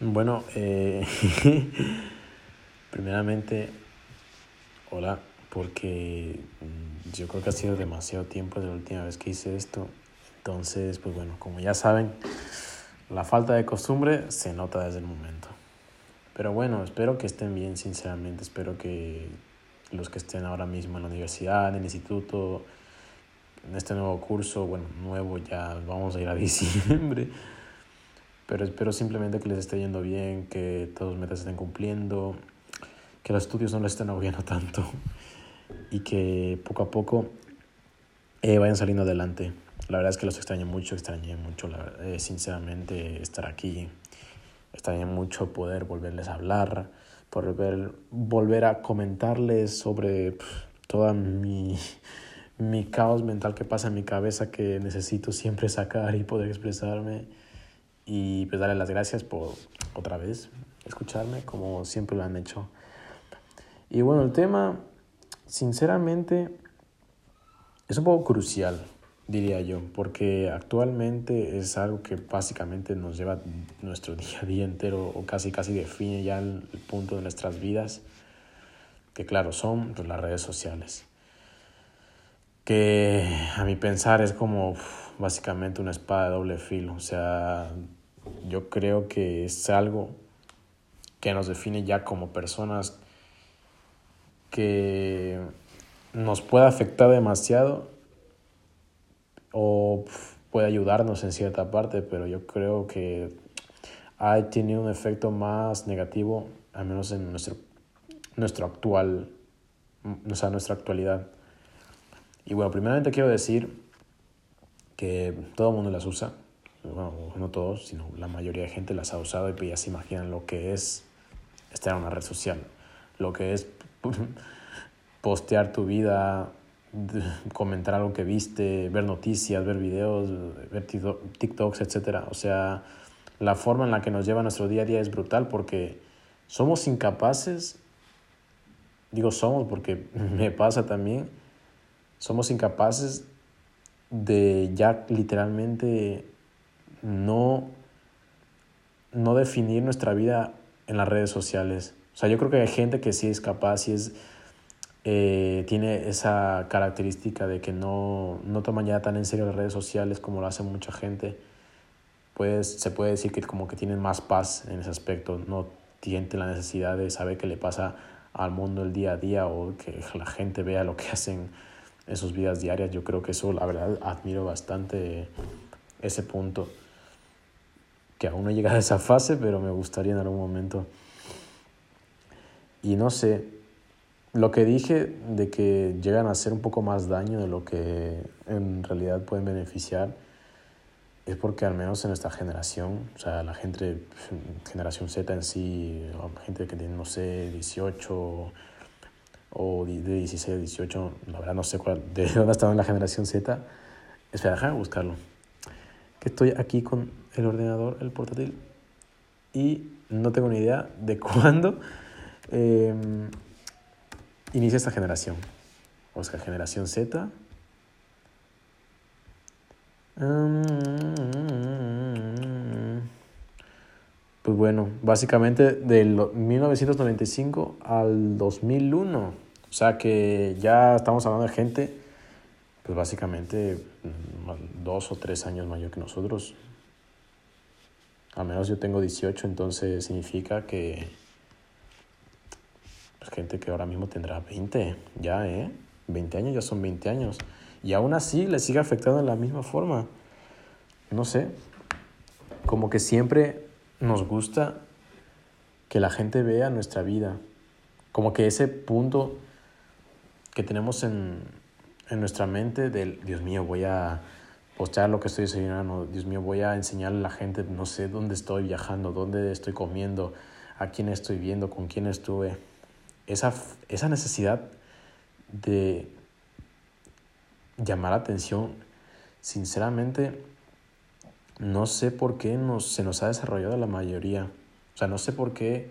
Bueno, eh, primeramente, hola, porque mm, yo creo que ha sido demasiado tiempo desde la última vez que hice esto. Entonces, pues bueno, como ya saben, la falta de costumbre se nota desde el momento. Pero bueno, espero que estén bien, sinceramente. Espero que los que estén ahora mismo en la universidad, en el instituto, en este nuevo curso, bueno, nuevo ya vamos a ir a diciembre pero espero simplemente que les esté yendo bien, que todos los metas estén cumpliendo, que los estudios no les estén agobiando tanto y que poco a poco eh, vayan saliendo adelante. La verdad es que los extraño mucho, extrañé mucho, eh, sinceramente, estar aquí. Extrañé mucho poder volverles a hablar, volver, volver a comentarles sobre toda mi, mi caos mental que pasa en mi cabeza que necesito siempre sacar y poder expresarme y pues darle las gracias por otra vez escucharme como siempre lo han hecho. Y bueno, el tema, sinceramente, es un poco crucial, diría yo, porque actualmente es algo que básicamente nos lleva nuestro día a día entero o casi casi define ya el, punto de nuestras vidas, que claro, son pues, las redes sociales. Que a mi pensar es como básicamente una espada de doble filo, o sea, yo creo que es algo que nos define ya como personas que nos puede afectar demasiado o puede ayudarnos en cierta parte, pero yo creo que ha tenido un efecto más negativo, al menos en nuestro, nuestro actual, o sea, nuestra actualidad. Y bueno, primeramente quiero decir que todo el mundo las usa, bueno, no todos, sino la mayoría de gente las ha usado y pues ya se imaginan lo que es estar en una red social, lo que es postear tu vida, comentar algo que viste, ver noticias, ver videos, ver TikToks, etc. O sea, la forma en la que nos lleva nuestro día a día es brutal porque somos incapaces, digo somos porque me pasa también, somos incapaces de ya literalmente no, no definir nuestra vida en las redes sociales. O sea, yo creo que hay gente que sí es capaz y es, eh, tiene esa característica de que no, no toman ya tan en serio las redes sociales como lo hace mucha gente. Pues se puede decir que como que tienen más paz en ese aspecto, no tienen la necesidad de saber qué le pasa al mundo el día a día o que la gente vea lo que hacen en sus vidas diarias. Yo creo que eso, la verdad, admiro bastante ese punto que aún no he llegado a esa fase, pero me gustaría en algún momento. Y no sé, lo que dije de que llegan a hacer un poco más daño de lo que en realidad pueden beneficiar, es porque al menos en nuestra generación, o sea, la gente, generación Z en sí, gente que tiene, no sé, 18 o de 16 a 18, la verdad no sé cuál, de dónde estaba en la generación Z, espera, déjame buscarlo estoy aquí con el ordenador, el portátil, y no tengo ni idea de cuándo em, inicia esta generación. O sea, generación Z. Pues bueno, básicamente del 1995 al 2001. O sea que ya estamos hablando de gente pues básicamente mm, dos o tres años mayor que nosotros. Al menos yo tengo 18, entonces significa que pues gente que ahora mismo tendrá 20, ya, ¿eh? 20 años ya son 20 años. Y aún así le sigue afectando de la misma forma. No sé, como que siempre nos gusta que la gente vea nuestra vida. Como que ese punto que tenemos en, en nuestra mente del, Dios mío, voy a postear lo que estoy desayunando, Dios mío, voy a enseñarle a la gente, no sé dónde estoy viajando, dónde estoy comiendo, a quién estoy viendo, con quién estuve. Esa, esa necesidad de llamar la atención, sinceramente, no sé por qué nos, se nos ha desarrollado la mayoría. O sea, no sé por qué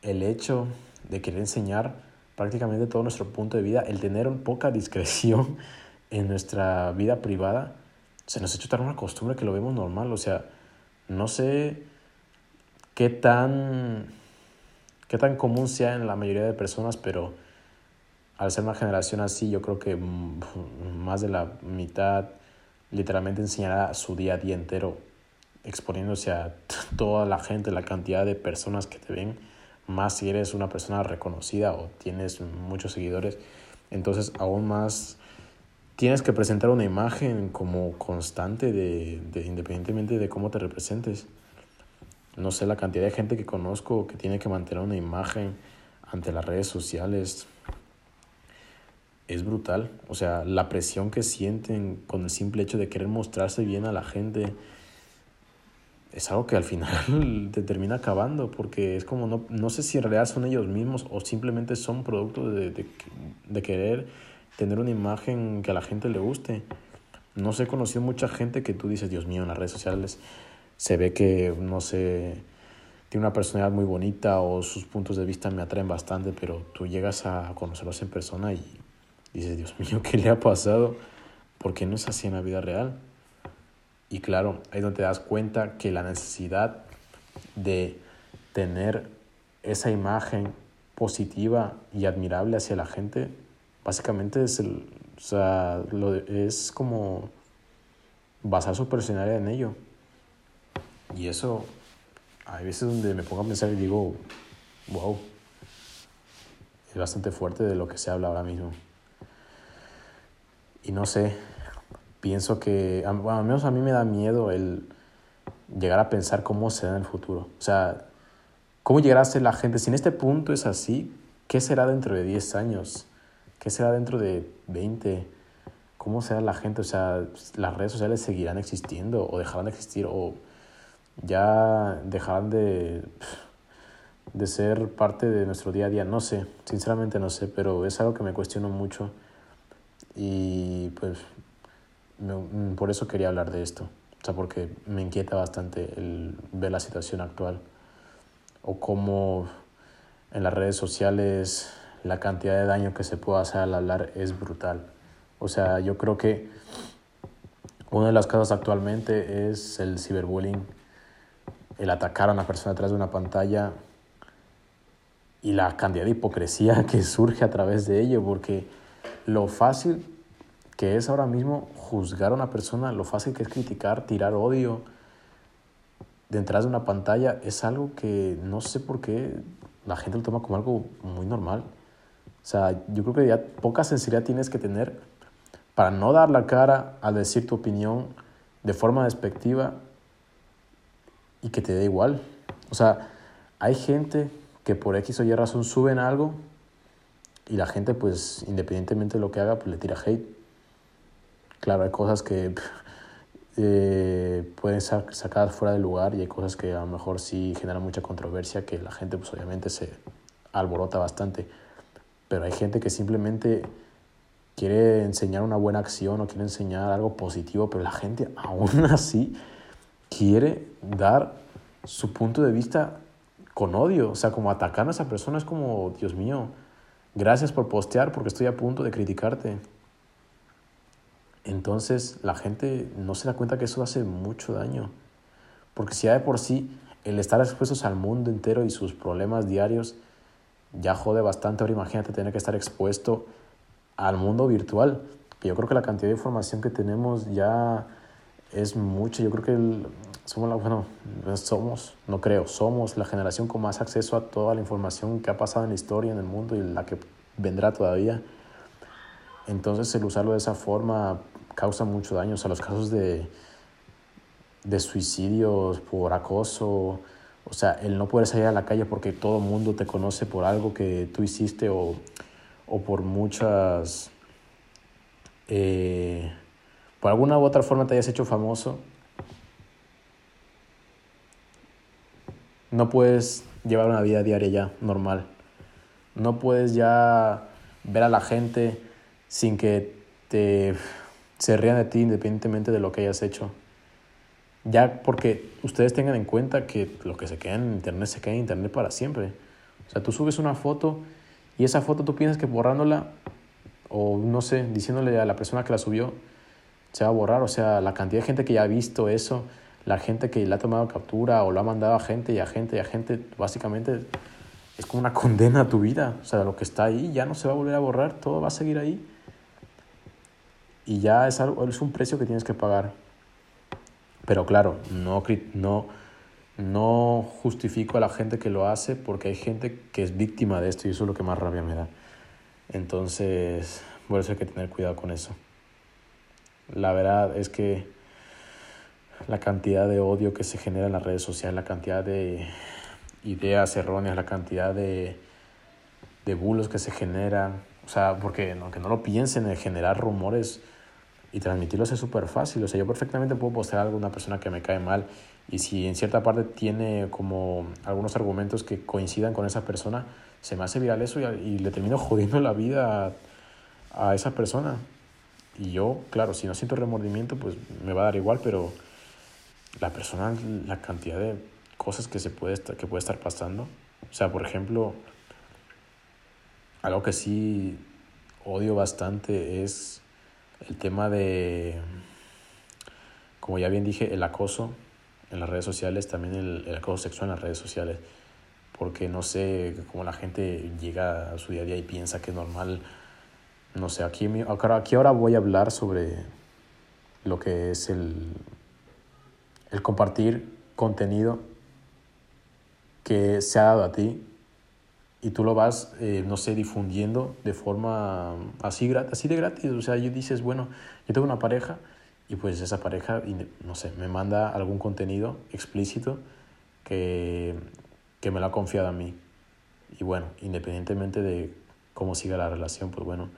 el hecho de querer enseñar prácticamente todo nuestro punto de vida, el tener poca discreción en nuestra vida privada, se nos ha hecho tan una costumbre que lo vemos normal. O sea, no sé qué tan, qué tan común sea en la mayoría de personas, pero al ser una generación así, yo creo que más de la mitad literalmente enseñará su día a día entero exponiéndose a toda la gente, la cantidad de personas que te ven, más si eres una persona reconocida o tienes muchos seguidores, entonces aún más tienes que presentar una imagen como constante de, de, independientemente de cómo te representes. No sé, la cantidad de gente que conozco que tiene que mantener una imagen ante las redes sociales es brutal. O sea, la presión que sienten con el simple hecho de querer mostrarse bien a la gente es algo que al final te termina acabando, porque es como, no, no sé si en realidad son ellos mismos o simplemente son producto de, de, de querer tener una imagen que a la gente le guste. No sé, he conocido mucha gente que tú dices, Dios mío, en las redes sociales se ve que, no sé, tiene una personalidad muy bonita o sus puntos de vista me atraen bastante, pero tú llegas a conocerlos en persona y dices, Dios mío, ¿qué le ha pasado? Porque no es así en la vida real. Y claro, ahí es donde te das cuenta que la necesidad de tener esa imagen positiva y admirable hacia la gente, básicamente es, el, o sea, lo es como basar su personalidad en ello. Y eso, hay veces donde me pongo a pensar y digo, wow, es bastante fuerte de lo que se habla ahora mismo. Y no sé, pienso que, al menos a mí me da miedo el llegar a pensar cómo será en el futuro. O sea, cómo llegará a ser la gente. Si en este punto es así, ¿qué será dentro de 10 años? ¿Qué será dentro de 20? ¿Cómo será la gente? O sea, ¿las redes sociales seguirán existiendo o dejarán de existir o ya dejarán de, de ser parte de nuestro día a día? No sé, sinceramente no sé, pero es algo que me cuestiono mucho y pues Mm, por eso quería hablar de esto, o sea, porque me inquieta bastante el ver la situación actual o cómo en las redes sociales la cantidad de daño que se puede hacer al hablar es brutal. O sea, yo creo que una de las causas actualmente es el ciberbullying, el atacar a una persona detrás de una pantalla y la cantidad de hipocresía que surge a través de ello, porque lo fácil que es ahora mismo juzgar a una persona, lo fácil que es criticar, tirar odio detrás de una pantalla, es algo que no sé por qué la gente lo toma como algo muy normal. O sea, yo creo que ya poca sensibilidad tienes que tener para no dar la cara al decir tu opinión de forma despectiva y que te dé igual. O sea, hay gente que por X o Y razón suben algo y la gente, pues, independientemente de lo que haga, pues le tira hate. Claro, hay cosas que eh, pueden ser sacadas fuera de lugar y hay cosas que a lo mejor sí generan mucha controversia, que la gente pues obviamente se alborota bastante. Pero hay gente que simplemente quiere enseñar una buena acción o quiere enseñar algo positivo, pero la gente aún así quiere dar su punto de vista con odio, o sea, como atacando a esa persona es como, Dios mío, gracias por postear porque estoy a punto de criticarte. Entonces la gente no se da cuenta que eso hace mucho daño. Porque si ya de por sí el estar expuestos al mundo entero y sus problemas diarios ya jode bastante, ahora imagínate tener que estar expuesto al mundo virtual. Yo creo que la cantidad de información que tenemos ya es mucha. Yo creo que somos la, bueno, somos, no creo, somos la generación con más acceso a toda la información que ha pasado en la historia, en el mundo y la que vendrá todavía. Entonces el usarlo de esa forma causa mucho daño. O sea, los casos de, de suicidios por acoso, o sea, el no poder salir a la calle porque todo el mundo te conoce por algo que tú hiciste o, o por muchas... Eh, por alguna u otra forma te hayas hecho famoso, no puedes llevar una vida diaria ya normal. No puedes ya ver a la gente sin que te se rían de ti independientemente de lo que hayas hecho. Ya porque ustedes tengan en cuenta que lo que se queda en internet se queda en internet para siempre. O sea, tú subes una foto y esa foto tú piensas que borrándola o no sé, diciéndole a la persona que la subió, se va a borrar. O sea, la cantidad de gente que ya ha visto eso, la gente que le ha tomado captura o lo ha mandado a gente y a gente y a gente, básicamente es como una condena a tu vida. O sea, lo que está ahí ya no se va a volver a borrar, todo va a seguir ahí. Y ya es, algo, es un precio que tienes que pagar. Pero claro, no, no, no justifico a la gente que lo hace porque hay gente que es víctima de esto y eso es lo que más rabia me da. Entonces, por eso hay que tener cuidado con eso. La verdad es que la cantidad de odio que se genera en las redes sociales, la cantidad de ideas erróneas, la cantidad de, de bulos que se generan, o sea, porque aunque no lo piensen en generar rumores y transmitirlos es súper fácil, o sea, yo perfectamente puedo postear a alguna persona que me cae mal y si en cierta parte tiene como algunos argumentos que coincidan con esa persona, se me hace viral eso y, le termino jodiendo la vida a, a esa persona. Y yo, claro, si no siento remordimiento, pues me va a dar igual, pero la persona, la cantidad de cosas que, se puede, estar, que puede estar pasando. O sea, por ejemplo, algo que sí odio bastante es el tema de, como ya bien dije, el acoso en las redes sociales, también el, acoso sexual en las redes sociales. Porque no sé cómo la gente llega a su día a día y piensa que es normal. No sé, aquí, aquí ahora voy a hablar sobre lo que es el, el compartir contenido que se ha dado a ti y tú lo vas, eh, no sé, difundiendo de forma así, así de gratis. O sea, yo dices, bueno, yo tengo una pareja y pues esa pareja, no sé, me manda algún contenido explícito que, que me lo ha confiado a mí. Y bueno, independientemente de cómo siga la relación, pues bueno,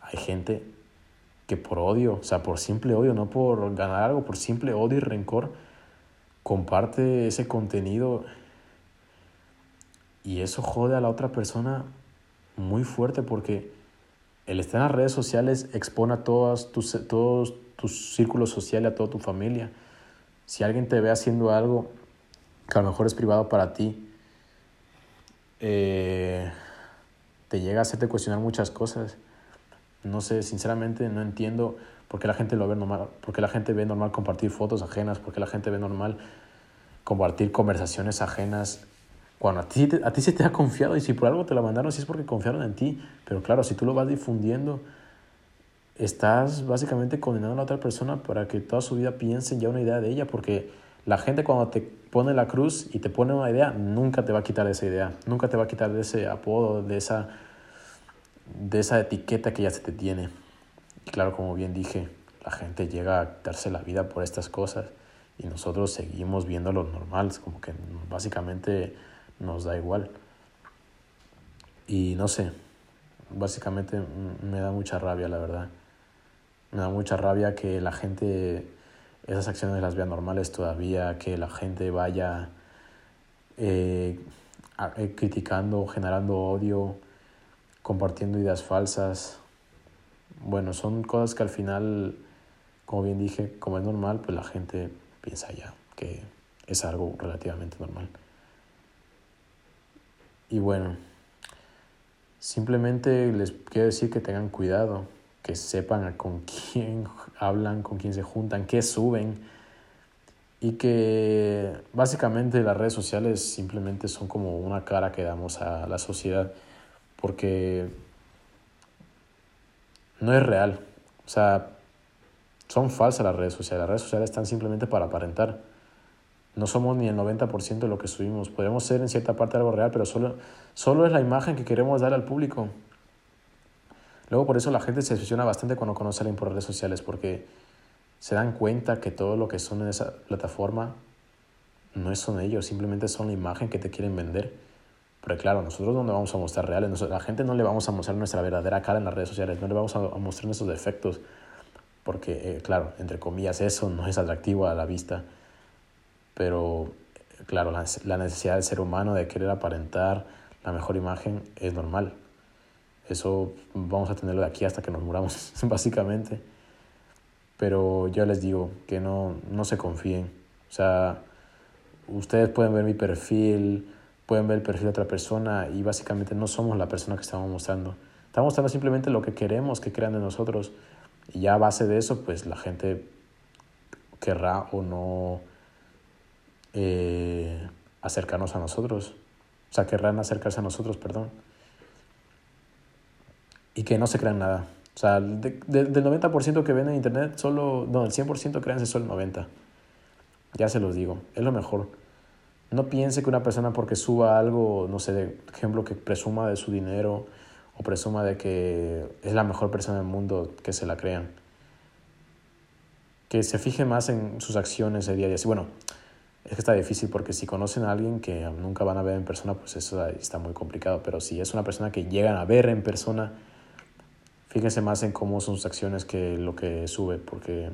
hay gente que por odio, o sea, por simple odio, no por ganar algo, por simple odio y rencor, comparte ese contenido y eso jode a la otra persona muy fuerte porque el estar en las redes sociales expone a todos tus, todos tus círculos sociales, a toda tu familia. Si alguien te ve haciendo algo que a lo mejor es privado para ti, eh, te llega a hacerte cuestionar muchas cosas. No sé, sinceramente no entiendo por qué la gente lo ve normal, por qué la gente ve normal compartir fotos ajenas, por qué la gente ve normal compartir conversaciones ajenas cuando a ti, a ti se te ha confiado y si por algo te la mandaron, sí es porque confiaron en ti. Pero claro, si tú lo vas difundiendo, estás básicamente condenando a la otra persona para que toda su vida piensen ya una idea de ella, porque la gente cuando te pone la cruz y te pone una idea, nunca te va a quitar esa idea, nunca te va a quitar de ese apodo, de esa, de esa etiqueta que ya se te tiene. Y claro, como bien dije, la gente llega a darse la vida por estas cosas y nosotros seguimos viendo lo normal, como que básicamente nos da igual. Y no sé, básicamente me da mucha rabia, la verdad. Me da mucha rabia que la gente esas acciones las vea normales todavía, que la gente vaya eh, eh, criticando, generando odio, compartiendo ideas falsas. Bueno, son cosas que al final, como bien dije, como es normal, pues la gente piensa ya que es algo relativamente normal. Y bueno, simplemente les quiero decir que tengan cuidado, que sepan con quién hablan, con quién se juntan, qué suben y que básicamente las redes sociales simplemente son como una cara que damos a la sociedad porque no es real. O sea, son falsas las redes sociales. Las redes sociales están simplemente para aparentar no somos ni el 90% de lo que subimos. Podemos ser en cierta parte algo real, pero solo, solo es la imagen que queremos dar al público. Luego por eso la gente se decepciona bastante cuando conoce a alguien por redes sociales, porque se dan cuenta que todo lo que son en esa plataforma no son ellos, simplemente son la imagen que te quieren vender. Pero claro, nosotros no le vamos a mostrar reales, la gente no le vamos a mostrar nuestra verdadera cara en las redes sociales, no le vamos a mostrar nuestros defectos, porque eh, claro, entre comillas, eso no es atractivo a la vista pero claro, la, necesidad del ser humano de querer aparentar la mejor imagen es normal. Eso vamos a tenerlo de aquí hasta que nos muramos, básicamente. Pero yo les digo que no, no se confíen. O sea, ustedes pueden ver mi perfil, pueden ver el perfil de otra persona y básicamente no somos la persona que estamos mostrando. Estamos mostrando simplemente lo que queremos que crean de nosotros. Y ya a base de eso, pues la gente querrá o no eh, acercarnos a nosotros. O sea, querrán acercarse a nosotros, perdón. Y que no se crean nada. O sea, del 90% que ven en internet, solo, no, el 100% créanse solo el 90%. Ya se los digo, es lo mejor. No piense que una persona porque suba algo, no sé, de ejemplo, que presuma de su dinero o presuma de que es la mejor persona del mundo, que se la crean. Que se fije más en sus acciones de día a día. Bueno, es que está difícil porque si conocen a alguien que nunca van a ver en persona, pues eso está muy complicado. Pero si es una persona que llegan a ver en persona, fíjense más en cómo son sus acciones que lo que sube, porque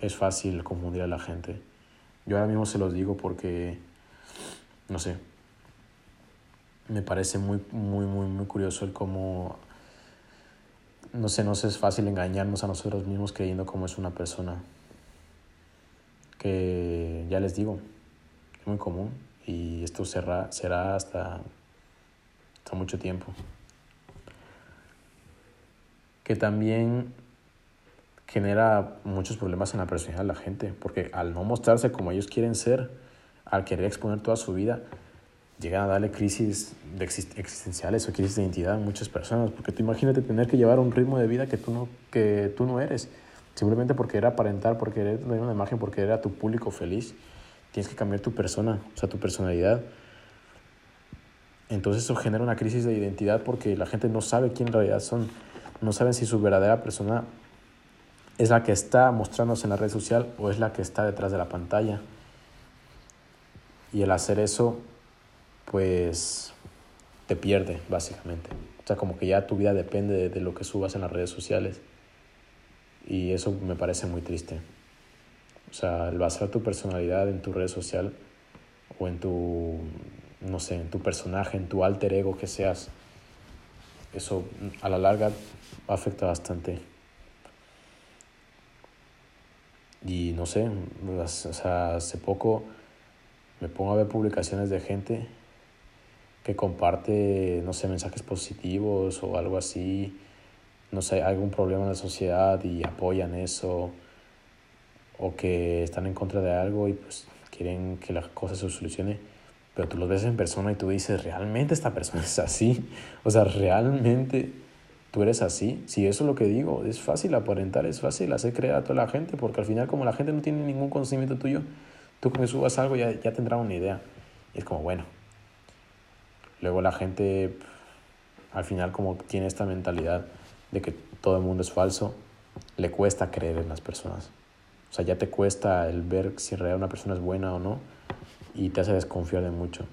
es fácil confundir a la gente. Yo ahora mismo se los digo porque no sé, me parece muy, muy, muy, muy curioso el cómo, no sé, no sé, es fácil engañarnos a nosotros mismos creyendo cómo es una persona. Que ya les digo, muy común y esto será, será hasta, hasta mucho tiempo. Que también genera muchos problemas en la personalidad de la gente, porque al no mostrarse como ellos quieren ser, al querer exponer toda su vida, llegan a darle crisis de existenciales o crisis de identidad a muchas personas, porque tú imagínate tener que llevar un ritmo de vida que tú no, que tú no eres, simplemente porque era aparentar, porque era una imagen, porque era tu público feliz, tienes que cambiar tu persona, o sea, tu personalidad. Entonces eso genera una crisis de identidad porque la gente no sabe quién en realidad son, no saben si su verdadera persona es la que está mostrándose en la red social o es la que está detrás de la pantalla. Y el hacer eso, pues te pierde, básicamente. O sea, como que ya tu vida depende de, lo que subas en las redes sociales. Y eso me parece muy triste. O sea, el basar tu personalidad en tu red social o en tu, no sé, en tu personaje, en tu alter ego que seas, eso a la larga afecta bastante. Y no sé, o sea, hace poco me pongo a ver publicaciones de gente que comparte, no sé, mensajes positivos o algo así, no sé, algún problema en la sociedad y apoyan eso, o que están en contra de algo y pues quieren que la cosa se solucione, pero tú los ves en persona y tú dices, ¿realmente esta persona es así? O sea, ¿realmente tú eres así? Si eso es lo que digo, es fácil aparentar, es fácil hacer creer a toda la gente, porque al final como la gente no tiene ningún conocimiento tuyo, tú que subas algo ya, ya tendrá una idea. Y es como, bueno. Luego la gente, al final, como tiene esta mentalidad de que todo el mundo es falso, le cuesta creer en las personas. Sea, ya te cuesta el ver si en realidad una persona es buena o no y te hace desconfiar de mucho.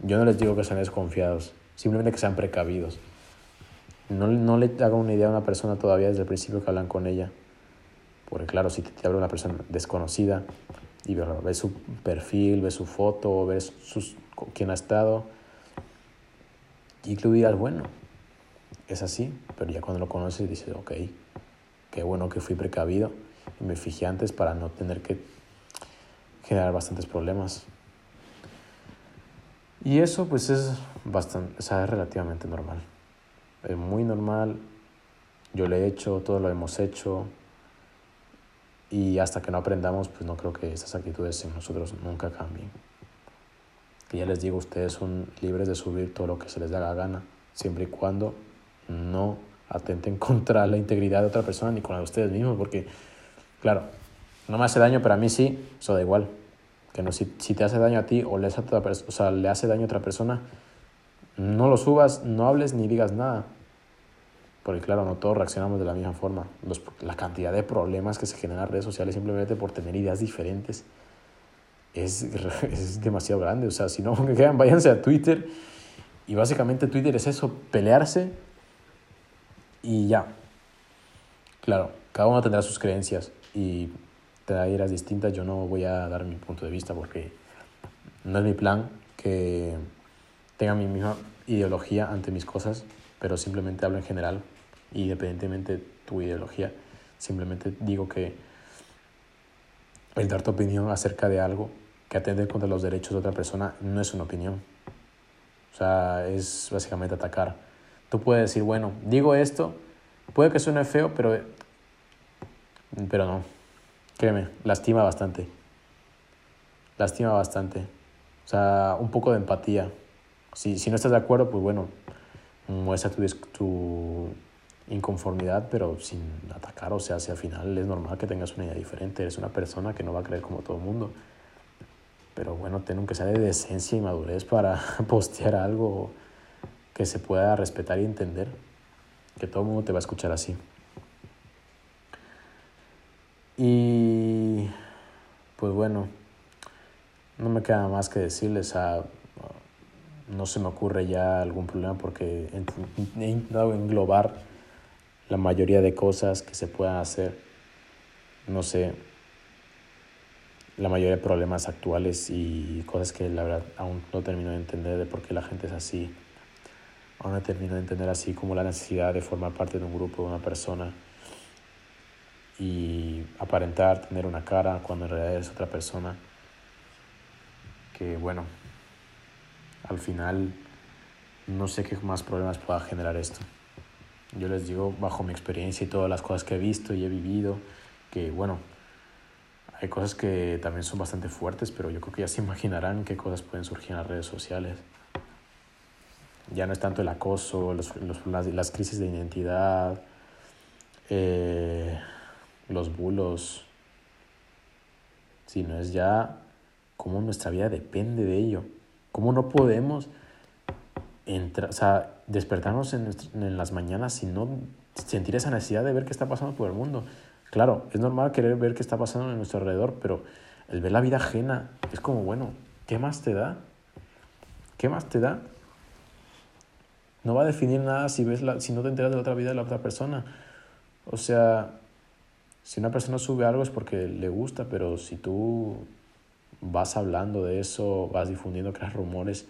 Yo no les digo que sean desconfiados, simplemente que sean precavidos. No, no le haga una idea a una persona todavía desde el principio que hablan con ella. Porque claro, si te, te habla una persona desconocida, y ves su perfil, ves su foto, ves sus, quién ha estado y tú dirás, bueno, es así, pero ya cuando lo conoces dices, ok, qué bueno que fui precavido y me fijé antes para no tener que generar bastantes problemas. Y eso pues es bastante, o sea, es relativamente normal. Es muy normal. Yo lo he hecho, todo lo hemos hecho. Y hasta que no aprendamos, pues no creo que estas actitudes en nosotros nunca cambien. Que ya les digo, ustedes son libres de subir todo lo que se les da la gana, siempre y cuando no atenten contra la integridad de otra persona ni con la de ustedes mismos, porque, claro, no me hace daño, pero a mí sí, eso da igual. Que no, si, si te hace daño a ti o le hace, o sea, le hace daño a otra persona, no lo subas, no hables ni digas nada porque claro, no todos reaccionamos de la misma forma. la cantidad de problemas que se generan en redes sociales simplemente por tener ideas diferentes es, es demasiado grande. O sea, si no, que quedan, váyanse a Twitter. Y básicamente Twitter es eso, pelearse y ya. Claro, cada uno tendrá sus creencias y ideas distintas. Yo no voy a dar mi punto de vista porque no es mi plan que tenga mi misma ideología ante mis cosas, pero simplemente hablo en general independientemente de tu ideología. Simplemente digo que el dar tu opinión acerca de algo que atende contra los derechos de otra persona no es una opinión. O sea, es básicamente atacar. Tú puedes decir, bueno, digo esto, puede que suene feo, pero, pero no. Créeme, lastima bastante. lastima bastante. O sea, un poco de empatía. Si, si no estás de acuerdo, pues bueno, muestra tu, tu inconformidad, pero sin atacar. O sea, si al final es normal que tengas una idea diferente. Eres una persona que no va a creer como todo el mundo. Pero bueno, ten que sea de decencia y madurez para postear algo que se pueda respetar y entender. Que todo el mundo te va a escuchar así. Y pues bueno, no me queda más que decirles a no se me ocurre ya algún problema porque he intentado englobar la mayoría de cosas que se puedan hacer. No sé, la mayoría de problemas actuales y cosas que la verdad aún no termino de entender de por qué la gente es así. Aún no termino de entender así como la necesidad de formar parte de un grupo, de una persona y aparentar tener una cara cuando en realidad es otra persona que bueno, al final no sé qué más problemas pueda generar esto. Yo les digo, bajo mi experiencia y todas las cosas que he visto y he vivido, que bueno, hay cosas que también son bastante fuertes, pero yo creo que ya se imaginarán qué cosas pueden surgir en las redes sociales. Ya no es tanto el acoso, los, los, las, las, crisis de identidad, eh, los bulos, sino es ya cómo nuestra vida depende de ello, cómo no podemos entrar, o sea, despertarnos en, las mañanas y no sentir esa necesidad de ver qué está pasando por el mundo. Claro, es normal querer ver qué está pasando en nuestro alrededor, pero el ver la vida ajena es como, bueno, ¿qué más te da? ¿Qué más te da? No va a definir nada si, ves la, si no te enteras de la otra vida de la otra persona. O sea, si una persona sube algo es porque le gusta, pero si tú vas hablando de eso, vas difundiendo, creas rumores,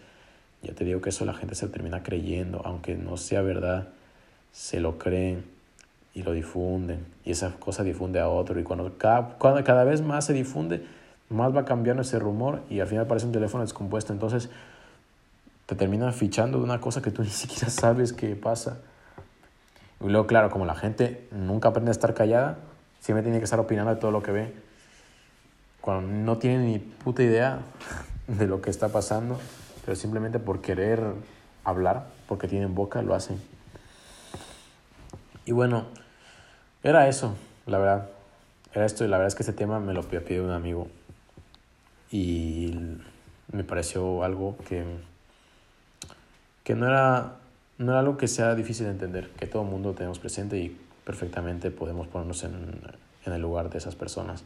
ya te digo que eso la gente se termina creyendo, aunque no sea verdad, se lo creen y lo difunden. Y esa cosa difunde a otro. Y cuando cada, cuando cada vez más se difunde, más va cambiando ese rumor y al final aparece un teléfono descompuesto. Entonces te terminan fichando de una cosa que tú ni siquiera sabes qué pasa. Y luego, claro, como la gente nunca aprende a estar callada, siempre tiene que estar opinando de todo lo que ve. Cuando no tiene ni puta idea de lo que está pasando, pero simplemente por querer hablar, porque tienen boca, lo hacen. Y bueno, era eso, la verdad. Era esto y la verdad es que este tema me lo pidió un amigo. Y me pareció algo que, que no, era, no era algo que sea difícil de entender, que todo el mundo tenemos presente y perfectamente podemos ponernos en, en el lugar de esas personas.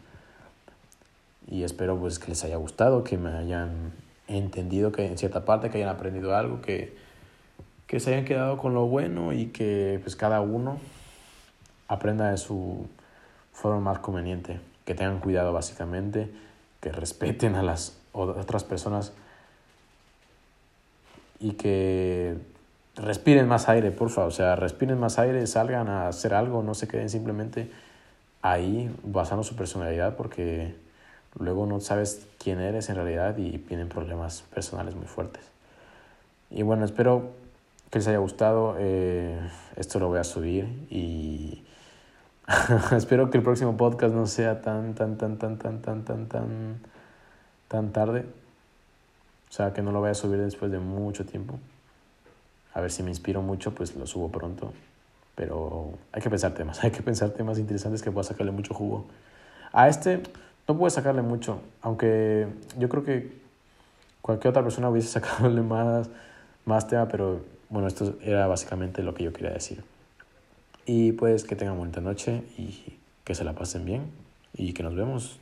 Y espero pues que les haya gustado, que me hayan entendido que en cierta parte, que hayan aprendido algo, que, que se hayan quedado con lo bueno y que pues cada uno aprenda de su forma más conveniente, que tengan cuidado básicamente, que respeten a las otras personas y que respiren más aire, por favor, o sea, respiren más aire, salgan a hacer algo, no se queden simplemente ahí basando su personalidad porque luego no sabes quién eres en realidad y vienen problemas personales muy fuertes. Y bueno, espero que les haya gustado, eh, esto lo voy a subir y Espero que el próximo podcast no sea tan, tan, tan, tan, tan, tan, tan, tan, tan tarde. O sea, que no lo vaya a subir después de mucho tiempo. A ver si me inspiro mucho, pues lo subo pronto. Pero hay que pensar temas, hay que pensar temas interesantes que pueda sacarle mucho jugo. A este no puedo sacarle mucho, aunque yo creo que cualquier otra persona hubiese sacadole más, más tema, pero bueno, esto era básicamente lo que yo quería decir. Y pues que tengan bonita noche y que se la pasen bien y que nos vemos